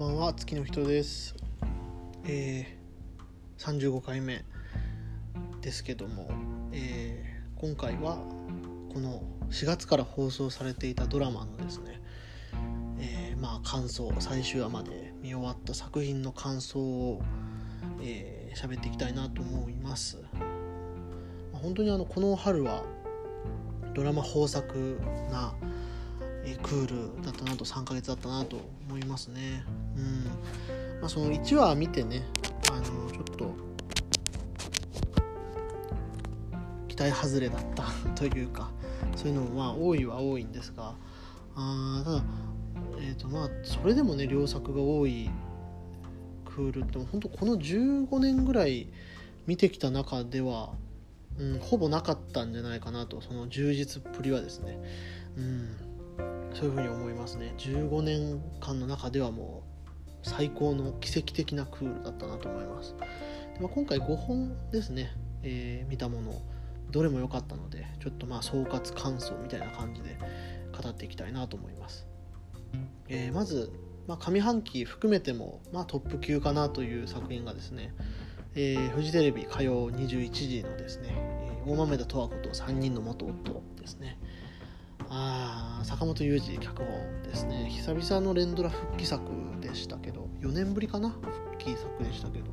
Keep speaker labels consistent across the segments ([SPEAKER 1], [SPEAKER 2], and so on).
[SPEAKER 1] ばんは月の人ですえー、35回目ですけども、えー、今回はこの4月から放送されていたドラマのですね、えー、まあ感想最終話まで見終わった作品の感想を喋、えー、っていきたいなと思います、まあ、本当にあのこの春はドラマ豊作なえクールだったなと3ヶ月だったなと思いますね。うん。まあ、その1話見てねあのちょっと期待外れだった というかそういうのもまあ多いは多いんですがあただ、えーとまあ、それでもね良作が多いクールって本当この15年ぐらい見てきた中では、うん、ほぼなかったんじゃないかなとその充実っぷりはですね。うん。そういうふうに思いますね。15年間の中ではもう最高の奇跡的なクールだったなと思います。で、まあ、今回5本ですね、えー、見たもの。どれも良かったのでちょっとまあ総括感想みたいな感じで語っていきたいなと思います、えー、まず、まあ、上半期含めても、まあ、トップ級かなという作品がですね、えー、フジテレビ火曜21時のですね、えー、大豆田十和子と3人の元夫ですね。あ坂本雄二脚本ですね。久々の連ドラ復帰作でしたけど4年ぶりかな？復帰作でしたけど。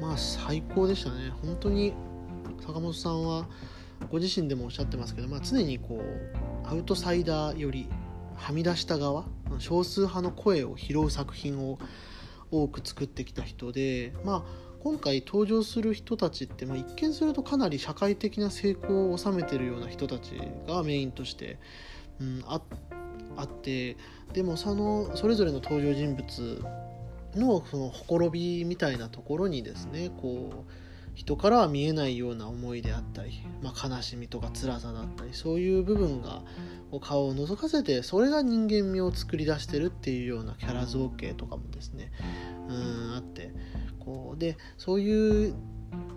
[SPEAKER 1] まあ最高でしたね。本当に坂本さんはご自身でもおっしゃってますけど、まあ、常にこうアウトサイダーよりはみ出した側少数派の声を拾う作品を多く作ってきた人でまあ今回登場する人たちって、まあ、一見するとかなり社会的な成功を収めてるような人たちがメインとして、うん、あってでもそのそれぞれの登場人物のそのほころびみたいなところにですねこう人からは見えないような思いであったり、まあ、悲しみとか辛さだったりそういう部分が顔を覗かせてそれが人間味を作り出してるっていうようなキャラ造形とかもですねうんあってこうでそういう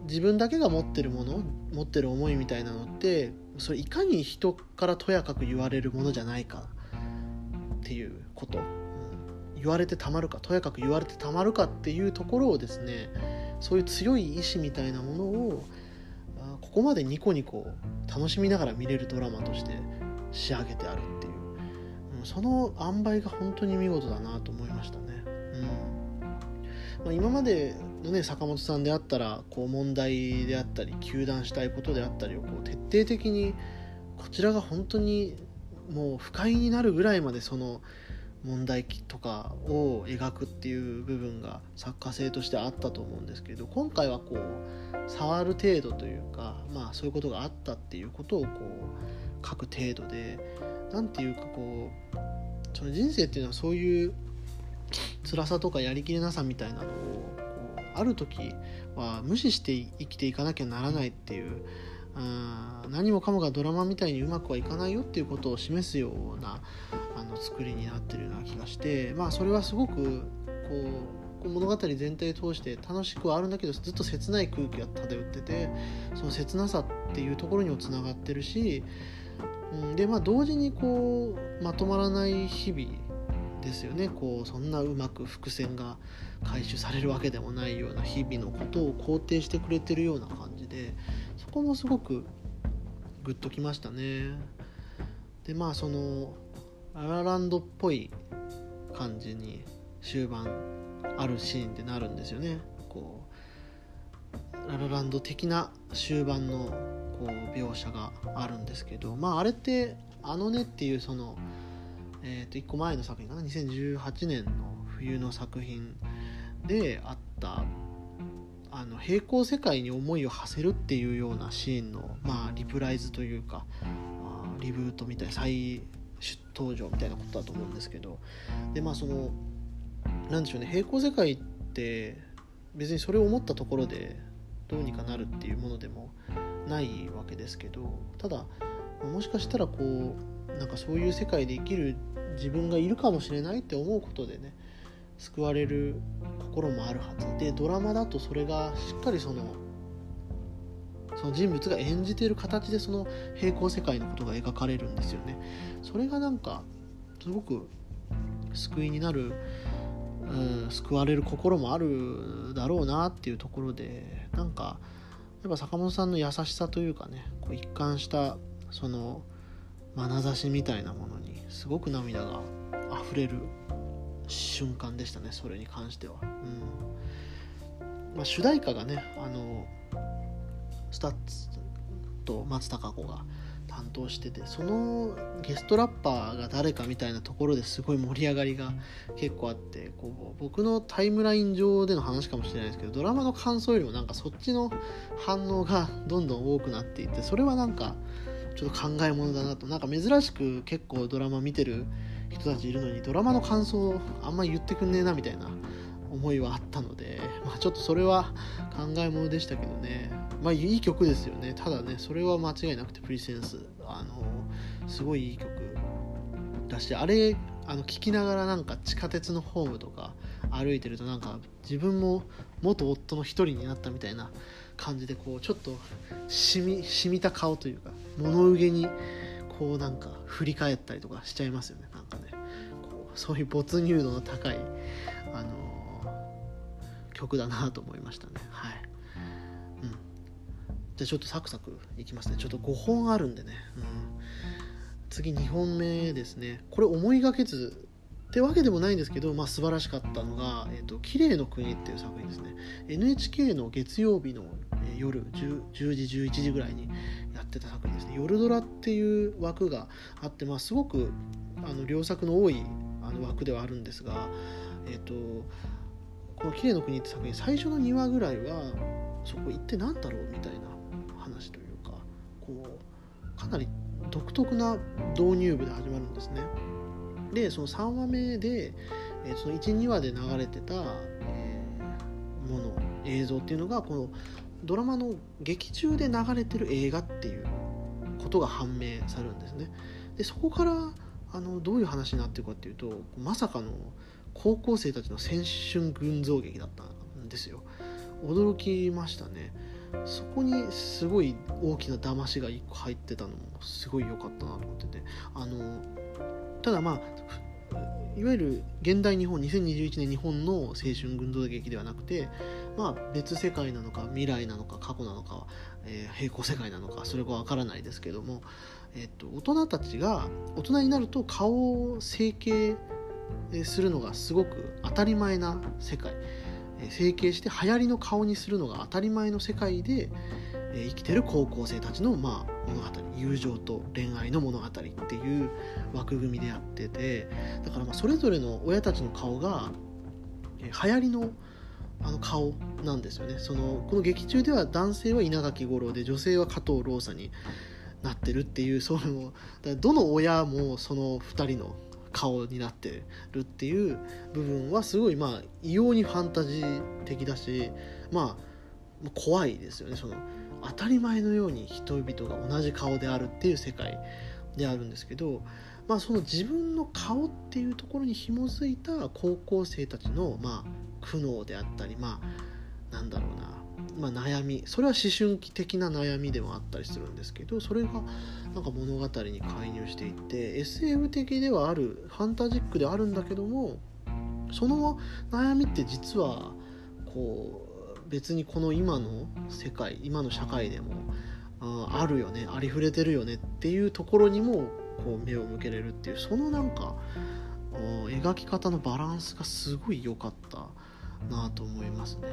[SPEAKER 1] 自分だけが持ってるもの持ってる思いみたいなのってそれいかに人からとやかく言われるものじゃないかっていうこと、うん、言われてたまるかとやかく言われてたまるかっていうところをですねそういう強い意志みたいなものをここまでニコニコ楽しみながら見れるドラマとして仕上げてあるっていう、うん、その塩梅が本当に見事だなと思いましたね。うん。まあ、今までのね坂本さんであったらこう問題であったり糾弾したいことであったりをこう徹底的にこちらが本当にもう不快になるぐらいまでその問題とかを描くっていう部分が作家性としてあったと思うんですけど今回はこう触る程度というかまあそういうことがあったっていうことをこう書く程度で何て言うかこうその人生っていうのはそういう辛さとかやりきれなさみたいなのをある時は無視して生きていかなきゃならないっていううん何もかもがドラマみたいにうまくはいかないよっていうことを示すようなあの作りになってるような気がしてまあそれはすごくこう物語全体を通して楽しくはあるんだけどずっと切ない空気が漂っててその切なさっていうところにもつながってるし、でまあ同時にこうまとまらない日々ですよね。こうそんなうまく伏線が回収されるわけでもないような日々のことを肯定してくれてるような感じでそこもすごくグッときましたね。でまあそのララランドっぽい感じに終盤あるシーンでなるんですよね。こうララランド的な終盤のこう描写があるんですけどまああれってあのねっていうそのえー、と1個前の作品かな？2018年の冬の作品であったあの平行世界に思いを馳せるっていうようなシーンの、まあ、リプライズというか、まあ、リブートみたいな再登場みたいなことだと思うんですけどでまあそのなんでしょうね平行世界って別にそれを思ったところでどうにかなるっていうものでもないわけですけどただもしかしたらこうなんかそういう世界で生きる自分がいるかもしれないって思うことでね救われる心もあるはず。でドラマだとそれがしっかりそのその人物が演じている形でその平行世界のことが描かれるんですよね。それがなんかすごく救いになるうん、救われる心もあるだろうなっていうところでなんかやっぱ坂本さんの優しさというかねこう一貫したその眼差しみたいなものにすごく涙が溢れる瞬間でしたねそれに関しては。うんまあ、主題歌がねあのSTUTS と松たか子が担当しててそのゲストラッパーが誰かみたいなところですごい盛り上がりが結構あってこう僕のタイムライン上での話かもしれないですけどドラマの感想よりもなんかそっちの反応がどんどん多くなっていってそれはなんかちょっと考えものだなと。なんか珍しく結構ドラマ見てる人たちいるのにドラマの感想あんま言ってくんねえなみたいな思いはあったので、まあ、ちょっとそれは考えものでしたけどね。まあいい曲ですよね。ただねそれは間違いなくてプリセンス。あのすごいいい曲だしあれあの聞きながらなんか地下鉄のホームとか歩いてるとなんか自分も元夫の一人になったみたいな感じでこうちょっとしみ染みた顔というか物憂げにこうなんか振り返ったりとかしちゃいますよね。なんかね。こうそういう没入度の高い、あのー、曲だなと思いましたね。はい、うん、じゃあちょっとサクサクいきますね。ちょっと5本あるんでね、うん、次2本目ですね。これ思いがけずってわけでもないんですけど、まあ、素晴らしかったのが「えーと、綺麗の国」っていう作品ですね。NHK の月曜日の夜 10, 10時11時ぐらいにやってた作品ですね夜ドラっていう枠があって、まあ、すごくあの良作の多いあの枠ではあるんですが、えーと、この「綺麗の国」って作品最初の2話ぐらいはそこ行って何だろうみたいな話というかこうかなり独特な導入部で始まるんですね。でその3話目で、えー、その12話で流れてた、えー、もの映像っていうのがこのドラマの劇中で流れてる映画っていうことが判明されるんですね。でそこからあのどういう話になってるかっていうとまさかの高校生たちの青春群像劇だったんですよ。驚きましたね。そこにすごい大きな騙しが1個入ってたのもすごい良かったなと思ってて。あのただまあいわゆる現代日本2021年日本の青春群像劇ではなくて、まあ、別世界なのか未来なのか過去なのか、えー、平行世界なのかそれがわからないですけども、えっと、大人たちが大人になると顔を整形するのがすごく当たり前な世界。整形して流行りの顔にするのが当たり前の世界でえ生きてる高校生たちのまあ物語友情と恋愛の物語っていう枠組みでやっててだからまあそれぞれの親たちの顔がえ流行りのあの顔なんですよね。そのこの劇中では男性は稲垣吾郎で女性は加藤ローサになってるっていうそういうのどの親もその2人の顔になってるっていう部分はすごいまあ異様にファンタジー的だしまあ怖いですよね。その当たり前のように人々が同じ顔であるっていう世界であるんですけど、まあ、その自分の顔っていうところに紐づいた高校生たちの、まあ、苦悩であったり、まあ、なんだろうな、まあ、悩みそれは思春期的な悩みでもあったりするんですけどそれがなんか物語に介入していって SF 的ではあるファンタジックであるんだけどもその悩みって実はこう別にこの今の世界今の社会でもああるよねありふれてるよねっていうところにもこう目を向けれるっていうそのなんか描き方のバランスがすごい良かったなと思いますね。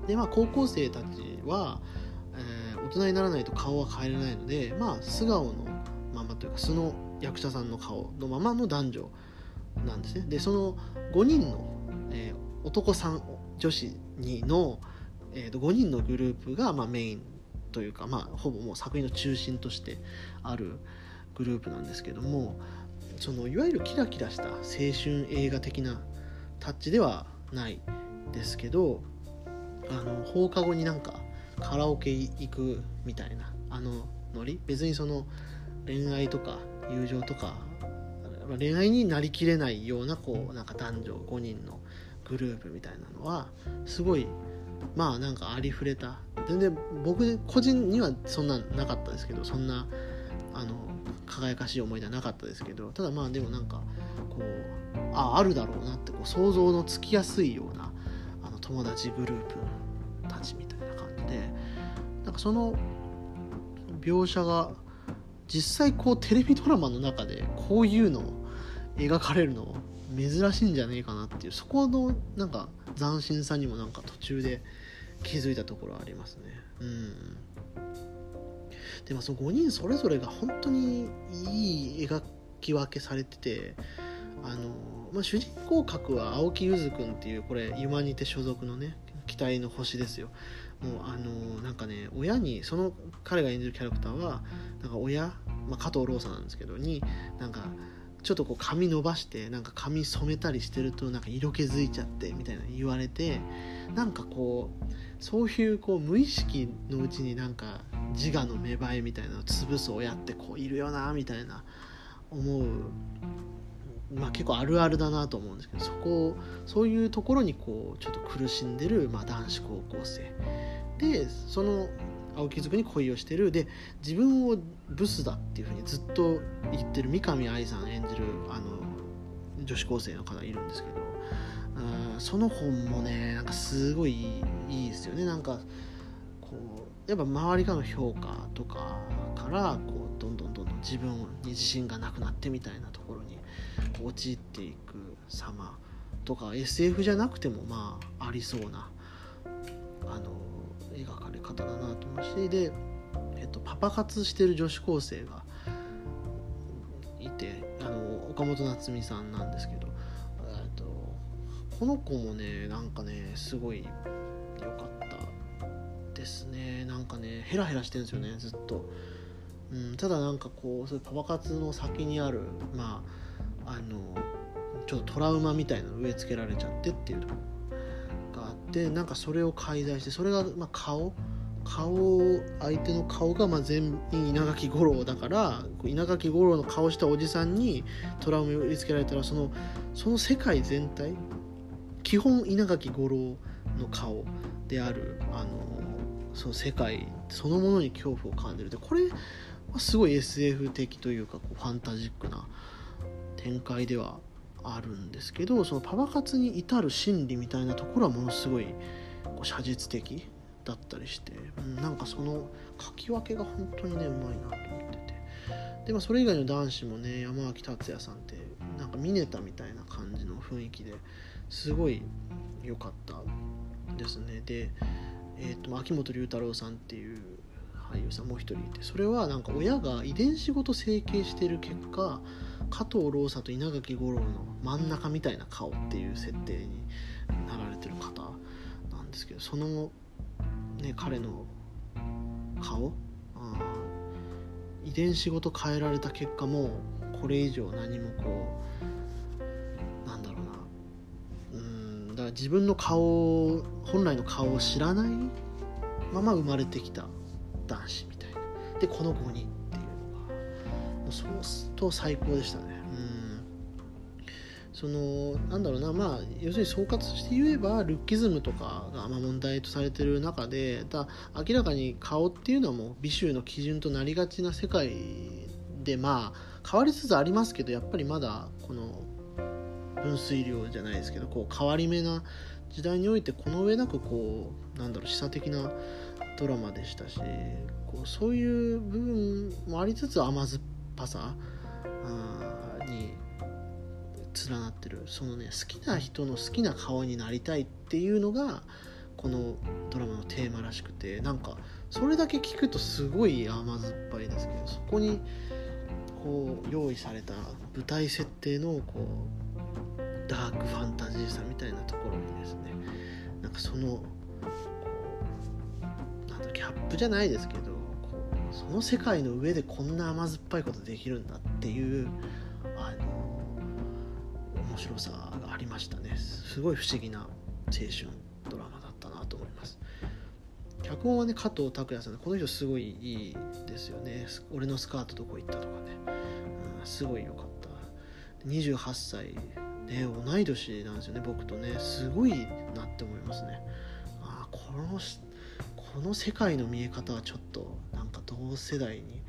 [SPEAKER 1] うん、でまあ高校生たちは、えー、大人にならないと顔は変えれないのでまあ素顔のままというか素の役者さんの顔のままの男女なんですね。でその5人の、えー、男さん女子2の、えー、と5人のグループが、まあ、メインというか、まあ、ほぼもう作品の中心としてあるグループなんですけどもそのいわゆるキラキラした青春映画的なタッチではないですけどあの放課後になんかカラオケ行くみたいなあのノリ？別にその恋愛とか友情とか恋愛になりきれないようなこうなんか男女5人のグループみたいなのはすごいまあなんかありふれた。全然僕個人にはそんななかったですけどそんなあの輝かしい思い出はなかったですけどただまあでもなんかこうああるだろうなってこう想像のつきやすいようなあの友達グループたちみたいな感じでなんかその描写が実際こうテレビドラマの中でこういうのを描かれるの珍しいんじゃねえかなっていうそこのなんか斬新さにもなんか途中で気づいたところはありますね。うんでもその5人それぞれが本当にいい描き分けされててあの、まあ、主人公格は青木ゆずくんっていうこれユマニテ所属のね期待の星ですよもうあのなんかね親にその彼が演じるキャラクターはなんか親、まあ、加藤ローサなんですけどになんかちょっとこう髪伸ばしてなんか髪染めたりしてるとなんか色気づいちゃってみたいな言われてなんかこうそういうこう無意識のうちになんか自我の芽生えみたいなのを潰す親ってこういるよなみたいな思うまあ、結構あるあるだなと思うんですけどそこをそういうところにこうちょっと苦しんでる、まあ、男子高校生。でその青木族に恋をしてる。で自分をブスだっていうふうにずっと言ってる三上愛さん演じるあの女子高生の方いるんですけどあその本もねなんかすごいいいですよね。なんかこうやっぱ周りからの評価とかからこうどんどんどんどん自分に自信がなくなってみたいなところに陥っていく様とか SF じゃなくてもまあありそうなあの描かれ方だなと思うしで、えっと、パパ活してる女子高生がいてあの岡本夏美さんなんですけど、えっと、この子もねなんかねすごい良かったですねなんかねヘラヘラしてるんですよねずっと。うん、ただなんかこうそういうパパ活の先にあるまああのちょっとトラウマみたいなの植え付けられちゃってっていうところがあってなんかそれを介在してそれがまあ顔？顔相手の顔がまあ全員稲垣吾郎だから稲垣吾郎の顔したおじさんにトラウマを植え付けられたらそのその世界全体基本稲垣吾郎の顔であるあのその世界そのものに恐怖を感じる。でこれはすごい SF 的というかこうファンタジックな展開ではあるんですけどそのパパ活に至る心理みたいなところはものすごいこう写実的だったりして、うん、なんかその書き分けが本当にねうまいなと思ってて。で、まあ、それ以外の男子もね山脇達也さんってなんかミネタみたいな感じの雰囲気ですごい良かったですね。で、えーと、秋元龍太郎さんっていう俳優さんもう一人いてそれはなんか親が遺伝子ごと整形してる結果加藤ローサと稲垣吾郎の真ん中みたいな顔っていう設定になられてる方なんですけどその、ね、彼の顔遺伝子ごと変えられた結果もこれ以上何もこうなんだろうな。うんだから自分の顔本来の顔を知らないまま生まれてきた男子みたいな。でこの5人そうすると最高でしたね。うん。そのなんだろうな。まあ要するに総括して言えばルッキズムとかがま問題とされてる中でだ明らかに顔っていうのはもう美醜の基準となりがちな世界でまあ変わりつつありますけどやっぱりまだこの分水量じゃないですけどこう変わり目な時代においてこの上なくこうなんだろう示唆的なドラマでしたしこうそういう部分もありつつ甘酸っぱさに連なってる。そのね好きな人の好きな顔になりたいっていうのがこのドラマのテーマらしくてなんかそれだけ聞くとすごい甘酸っぱいですけどそこにこう用意された舞台設定のこうダークファンタジーさみたいなところにですねなんかそのギャップじゃないですけどその世界の上でこんな甘酸っぱいことできるんだっていうあの面白さがありましたね。すごい不思議な青春ドラマだったなと思います。脚本はね加藤拓也さんこの人すごいいいですよね「俺のスカートどこ行った」とかね、うん、すごい良かった。28歳ね同い年なんですよね僕とね。すごいなって思いますね。ああこのこの世界の見え方はちょっとなんか同世代に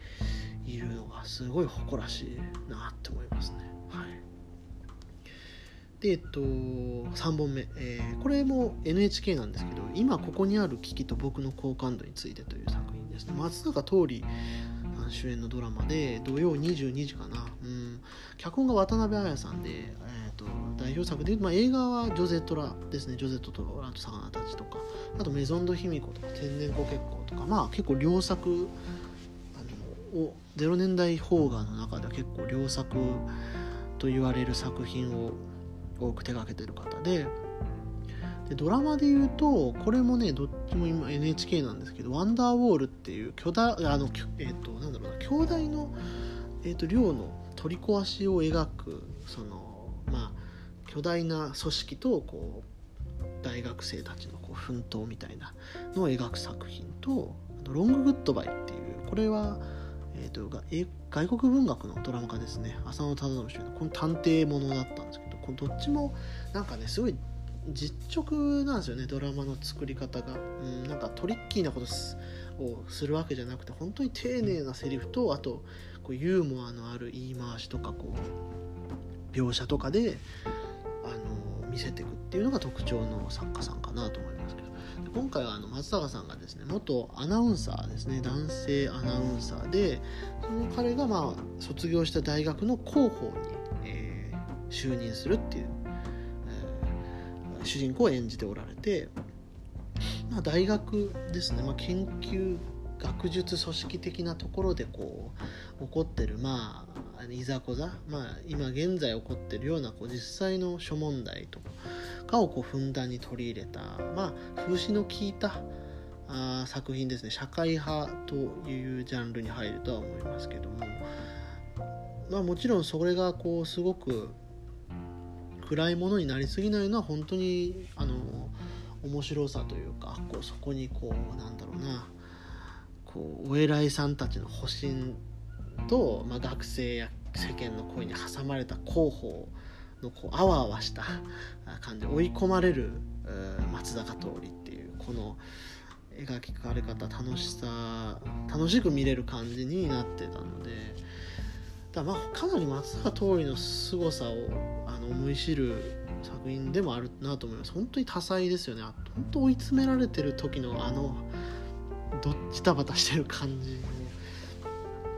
[SPEAKER 1] いるのがすごい誇らしいなって思いますね。はい。でえっと3本目、えー、これも NHK なんですけど「今ここにある危機と僕の好感度について」という作品です。ね松坂桃李主演のドラマで土曜22時かな、うん、脚本が渡辺彩さんで、え、表作で、まあ、映画はジョゼットラですね。ジョゼットとラと魚たちとか。あとメゾンド卑弥呼とか天然湖結構とか。まあ結構良作あのを0年代邦画の中では結構良作と言われる作品を多く手がけてる方で。でドラマで言うとこれもねどっちも今 NHK なんですけど「ワンダーウォール」っていう巨大あのえっ、ー、となんだろうな兄弟の、えーと、寮の取り壊しを描くそのまあ巨大な組織とこう大学生たちのこう奮闘みたいなのを描く作品と「ロンググッドバイ」っていうこれはえーと、外国文学のドラマ化ですね。浅野忠信主演のこの探偵ものだったんですけどこどっちもなんかねすごい実直なんですよねドラマの作り方が、うん、なんかトリッキーなことをするわけじゃなくて本当に丁寧なセリフとあとこうユーモアのある言い回しとかこう描写とかで見せていくっていうのが特徴の作家さんかなと思いますけど。今回はあの松坂さんがですね元アナウンサーですね。男性アナウンサーでその彼がまあ卒業した大学の広報に、えー、就任するっていう主人公を演じておられて、まあ、大学ですね、まあ、研究学術組織的なところでこう起こってるまあいざこざ、まあ、今現在起こってるようなこう実際の諸問題とかをこうふんだんに取り入れた、まあ、風刺の効いたあ作品ですね。社会派というジャンルに入るとは思いますけども、まあ、もちろんそれがこうすごく暗いものになりすぎないのは本当にあの面白さというかこうそこにこうなんだろうなこうお偉いさんたちの保身と、まあ、学生や世間の声に挟まれた広報のこうあわあわした感じ追い込まれる松坂桃李っていうこの描きかれ方楽しさ楽しく見れる感じになってたのでだまあかなり松坂桃李の凄さをあの思い知る作品でもあるなと思います。本当に多彩ですよね。本当追い詰められてる時のあのどっちたばたしてる感じ。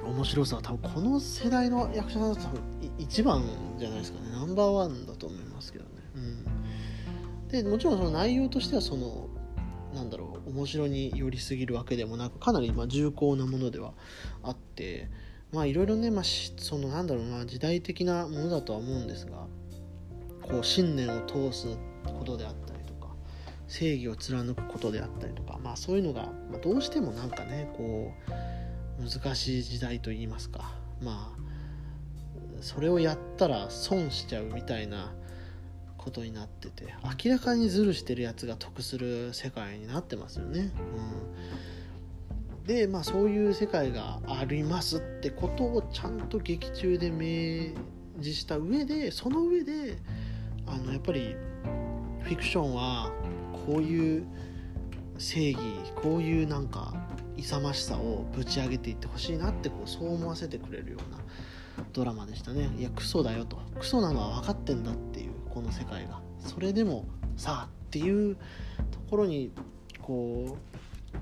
[SPEAKER 1] 面白さは多分この世代の役者さんだと多分一番じゃないですかね。ナンバーワンだと思いますけどね、うん、でもちろんその内容としてはそのなんだろう面白に寄りすぎるわけでもなくかなりま重厚なものではあってまあいろいろね、まあ、そのなんだろうな時代的なものだとは思うんですがこう信念を通すことであったりとか正義を貫くことであったりとかまあそういうのが、まあ、どうしてもなんかねこう難しい時代といいますかまあそれをやったら損しちゃうみたいなことになってて明らかにズルしてるやつが得する世界になってますよね。うん、でまあそういう世界がありますってことをちゃんと劇中で明示した上でその上であのやっぱりフィクションはこういう正義こういうなんか勇ましさをぶち上げていってほしいなってこうそう思わせてくれるようなドラマでしたね。いやクソだよと。クソなのは分かってんだっていうこの世界が。それでもさあっていうところにこう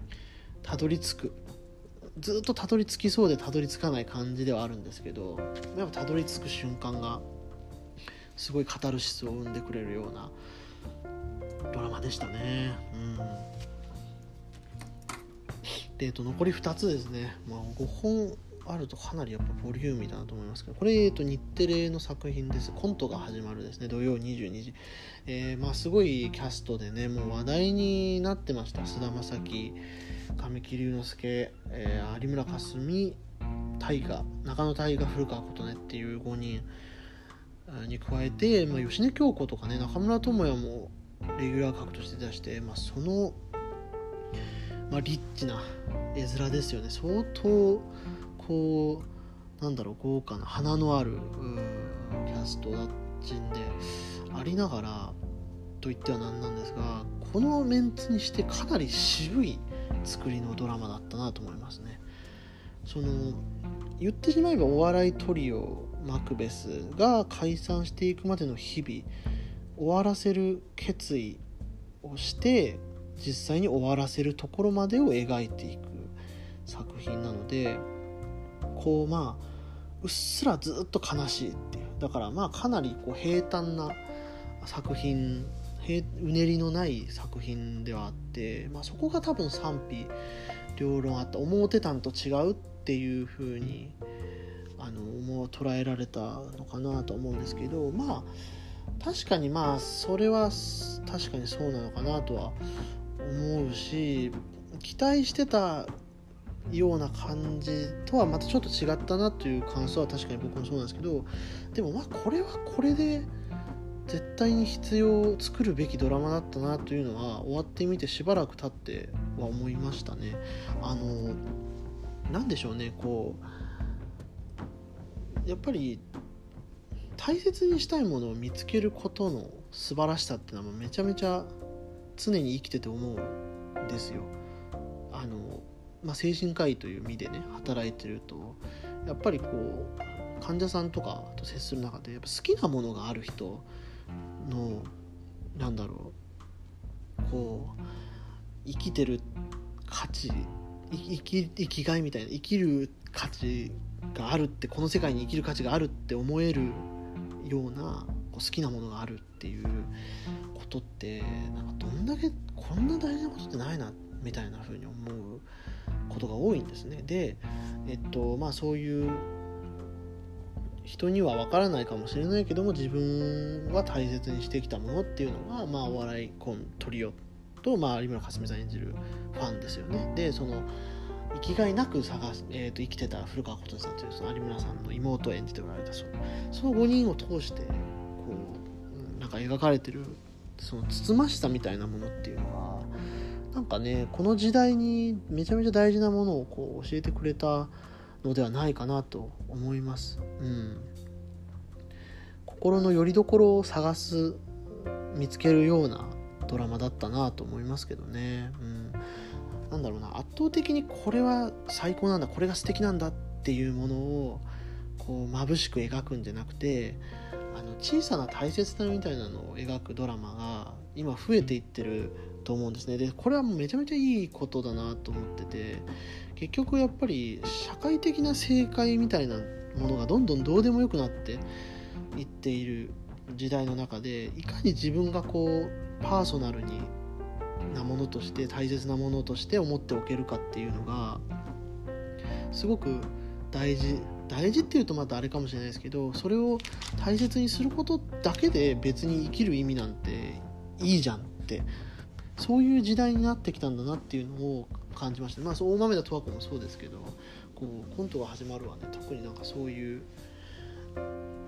[SPEAKER 1] たどり着く。ずっとたどり着きそうでたどり着かない感じではあるんですけどやっぱたどり着く瞬間がすごいカタルシスを生んでくれるようなドラマでしたね。うん。で、えっと、残り2つですね、まあ、5本あるとかなりやっぱボリューミーだなと思いますけどこれ、えっと、日テレの作品です。コントが始まるですね。土曜22時、えー、まあ、すごいキャストでねもう話題になってました。菅田将暉神木隆之介、えー、有村架純大河中野大河古川琴音っていう5人に加えて、まあ、吉根京子とかね中村倫也もレギュラー格として出して、まあ、その、まあ、リッチな絵面ですよね。相当こうなんだろう豪華な花のあるキャストだっちんでありながらと言っては何なんですがこのメンツにしてかなり渋い作りのドラマだったなと思いますね。その言ってしまえばお笑いトリオマクベスが解散していくまでの日々終わらせる決意をして実際に終わらせるところまでを描いていく作品なのでこうまあうっすらずっと悲しいっていう。だからまあかなりこう平坦な作品うねりのない作品ではあって、まあ、そこが多分賛否両論あった思ってたんと違うっていう風にあの思う捉えられたのかなと思うんですけどまあ確かにまあそれは確かにそうなのかなとは思うし期待してたような感じとはまたちょっと違ったなという感想は確かに僕もそうなんですけどでもまあこれはこれで絶対に必要作るべきドラマだったなというのは終わってみてしばらく経っては思いましたね。あの何でしょうねこうやっぱり大切にしたいものを見つけることの素晴らしさっていうのはめちゃめちゃ常に生きてて思うんですよ。あのまあ、精神科医という身でね働いてるとやっぱりこう患者さんとかと接する中でやっぱ好きなものがある人のなんだろうこう生きてる価値生き生きがいみたいな生きる価値があるってこの世界に生きる価値があるって思えるようなこう好きなものがあるっていうことってなんかどんだけこんな大事なことってないなみたいな風に思うことが多いんですね。でえっとまあそういう人には分からないかもしれないけども自分は大切にしてきたものっていうのが、まあ、お笑いコントリオと、まあ、有村架純さん演じるファンですよね。でその生きがいなく探す、えーと、生きてた古川琴音さんというその有村さんの妹を演じておられたそのその5人を通してなんか描かれてるそのつつましさみたいなものっていうのはなんかねこの時代にめちゃめちゃ大事なものをこう教えてくれたのではないかなと思います。うん、心の拠り所を探す見つけるようなドラマだったなと思いますけどね。うん、なんだろうな圧倒的にこれは最高なんだこれが素敵なんだっていうものをこう眩しく描くんじゃなくての小さな大切さみたいなのを描くドラマが今増えていってると思うんですね。でこれはめちゃめちゃいいことだなと思ってて結局やっぱり社会的な正解みたいなものがどんどんどうでもよくなっていっている時代の中でいかに自分がこうパーソナルになものとして大切なものとして思っておけるかっていうのがすごく大事大事っていうとまたあれかもしれないですけどそれを大切にすることだけで別に生きる意味なんていいじゃんってそういう時代になってきたんだなっていうのを感じました。まあ大豆田十和子もそうですけどこうコントが始まるはね。特になんかそういう、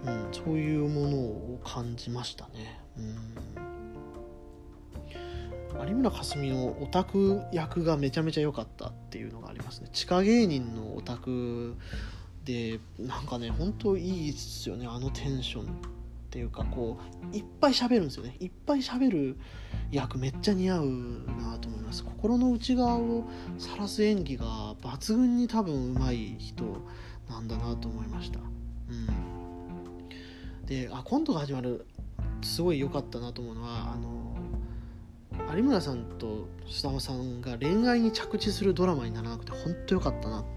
[SPEAKER 1] うん、そういうものを感じましたね。うん。有村架純のオタク役がめちゃめちゃ良かったっていうのがありますね。地下芸人のオタクでなんかね本当いいっすよねあのテンションっていうかこういっぱい喋るんですよね。いっぱい喋る役めっちゃ似合うなと思います。心の内側を晒す演技が抜群に多分うまい人なんだなと思いました。うん。であコントが始まるすごい良かったなと思うのはあの有村さんと須田さんが恋愛に着地するドラマにならなくて本当良かったなって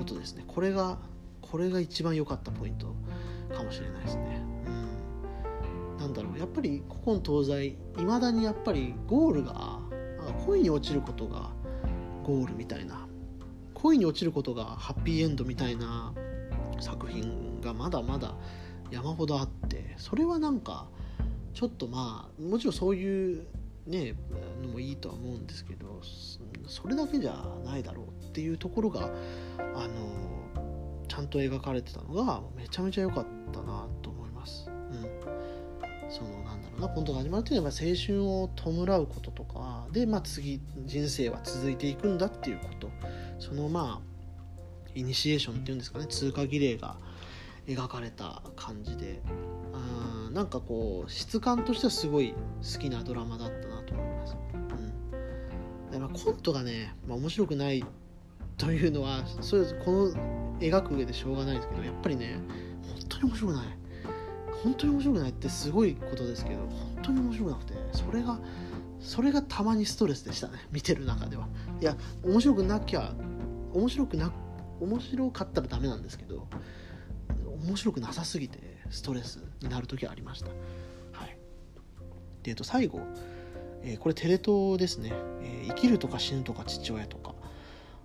[SPEAKER 1] ことですね。これがこれが一番良かったポイントかもしれないですね。うん、なんだろう。やっぱり古今東西いまだにやっぱりゴールが恋に落ちることがゴールみたいな。恋に落ちることがハッピーエンドみたいな作品がまだまだ山ほどあってそれはなんかちょっとまあもちろんそういうねのもいいとは思うんですけどそれだけじゃないだろうっていうところがあのちゃんと描かれてたのがめちゃめちゃ良かったなと思います。うん、そのなんだろうなコントが始まるっていうのは青春を弔うこととかで、まあ、次人生は続いていくんだっていうことそのまあイニシエーションっていうんですかね通過儀礼が描かれた感じであなんかこう質感としてはすごい好きなドラマだったなと思います。うん、コントがね、まあ、面白くないというのはそれこの描く上でしょうがないですけどやっぱりね本当に面白くない。本当に面白くないってすごいことですけど本当に面白くなくてそれがそれがたまにストレスでしたね見てる中では。いや面白くなきゃ面白くな面白かったらダメなんですけど面白くなさすぎてストレスになる時はありました。はい。で、えっと、最後、えー、これテレ東ですね、えー、生きるとか死ぬとか父親とか。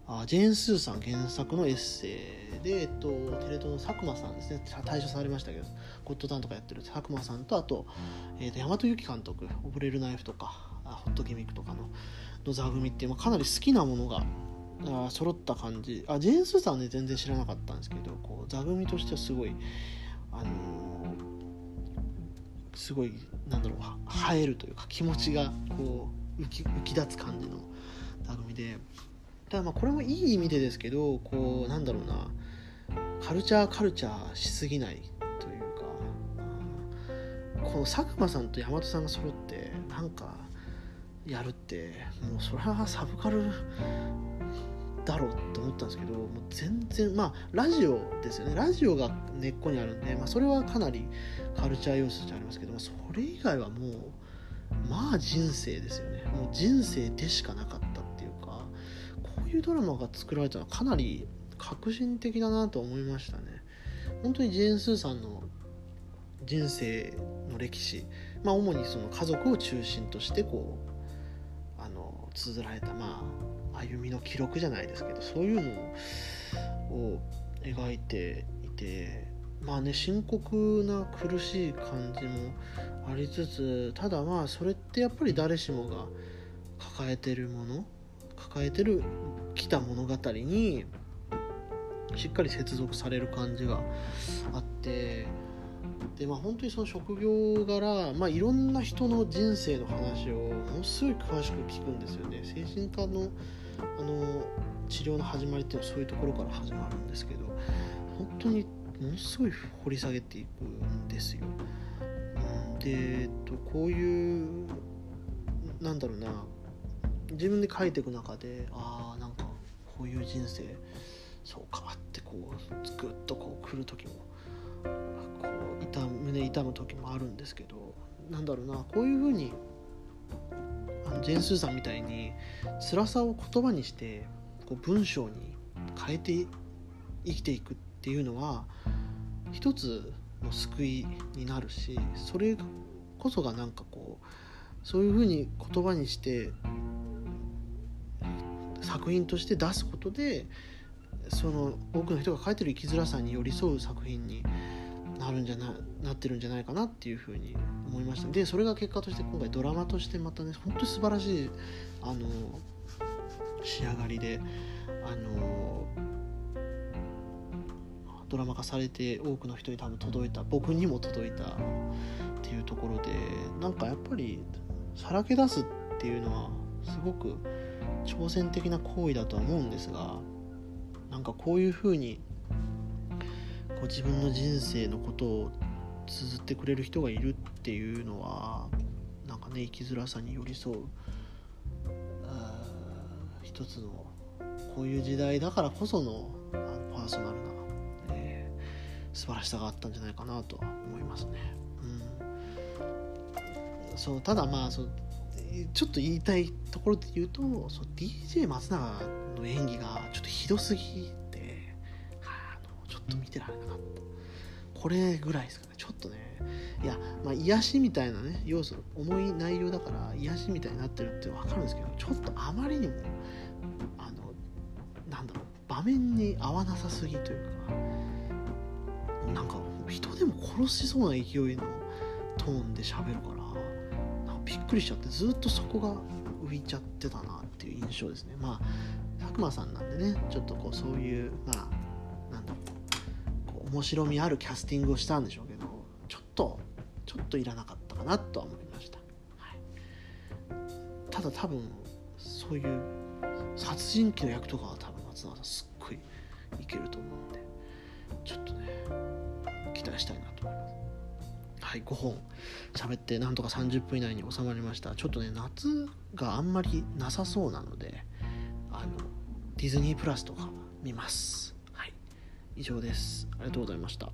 [SPEAKER 1] あジェーン・スーさん原作のエッセイで、えっと、テレ東の佐久間さんですね。退所されましたけどゴッドタンとかやってる佐久間さんとあと,、えー、と大和由紀監督「溺れるナイフ」とか「ホットギミック」とかのの座組って、まあ、かなり好きなものがあ揃った感じ。あジェーン・スーさんはね全然知らなかったんですけどこう座組としてはすごいあのー、すごいなんだろう映えるというか気持ちがこう浮き浮き立つ感じの座組でただまあこれもいい意味でですけどこうなんだろうな。カルチャーカルチャーしすぎないというか。この佐久間さんと大和さんが揃ってなんかやるってもうそれはサブカルだろうって思ったんですけどもう全然まあラジオですよね。ラジオが根っこにあるんで、まあ、それはかなりカルチャー要素じゃありますけどそれ以外はもうまあ人生ですよね。もう人生でしかなかったいうドラマが作られたのはかなり革新的だ na と思いましたね。本当にジェーン・スーさんの人生の歴史まあ主にその家族を中心としてこうあの綴られたまあ歩みの記録じゃないですけどそういうのを描いていてまあね深刻な苦しい感じもありつつただまあそれってやっぱり誰しもが抱えてるもの抱えてる来た物語にしっかり接続される感じがあってでまあ本当にその職業柄、まあ、いろんな人の人生の話をものすごい詳しく聞くんですよね精神科のあの治療の始まりっていうのはそういうところから始まるんですけど本当にものすごい掘り下げていくんですよ。で、こういうなんだろうな自分で書いていく中でああなんかこういう人生そうかってこうグッとこう来る時もこう痛胸痛む時もあるんですけどなんだろうなこういうふうにあのジェン・スーさんみたいに辛さを言葉にしてこう文章に変えて生きていくっていうのは一つの救いになるしそれこそがなんかこうそういうふうに言葉にして作品として出すことでその多くの人が書いてる生きづらさに寄り添う作品になるんじゃななってるんじゃないかなっていうふうに思いました。でそれが結果として今回ドラマとしてまたね本当に素晴らしいあの仕上がりであのドラマ化されて多くの人に多分届いた僕にも届いたっていうところでなんかやっぱりさらけ出すっていうのはすごく挑戦的な行為だとは思うんですがなんかこういうふうにこう自分の人生のことを綴ってくれる人がいるっていうのはなんかね生きづらさに寄り添う一つのこういう時代だからこそのあのパーソナルな、えー、素晴らしさがあったんじゃないかなとは思いますね。うん、そうただまあそちょっと言いたいところで言うとそう DJ 松永の演技がちょっとひどすぎて、あのちょっと見てられなかった。これぐらいですかね。ちょっとねいやまあ癒しみたいなね要素重い内容だから癒しみたいになってるって分かるんですけどちょっとあまりにもあのなんだろう場面に合わなさすぎというかなんか人でも殺しそうな勢いのトーンで喋るからびっくりしちゃってずっとそこが浮いちゃってたなっていう印象ですね。まあ佐久間さんなんでねちょっとこうそういうまあなんだろう面白みあるキャスティングをしたんでしょうけどちょっとちょっといらなかったかなとは思いました、はい、ただ多分そういう殺人鬼の役とかは多分松永さんすっごいいけると思うんでちょっとね期待したいなと。思いますはい、5本喋ってなんとか30分以内に収まりました。ちょっとね夏があんまりなさそうなのであのディズニープラスとか見ます。はい。以上です。ありがとうございました。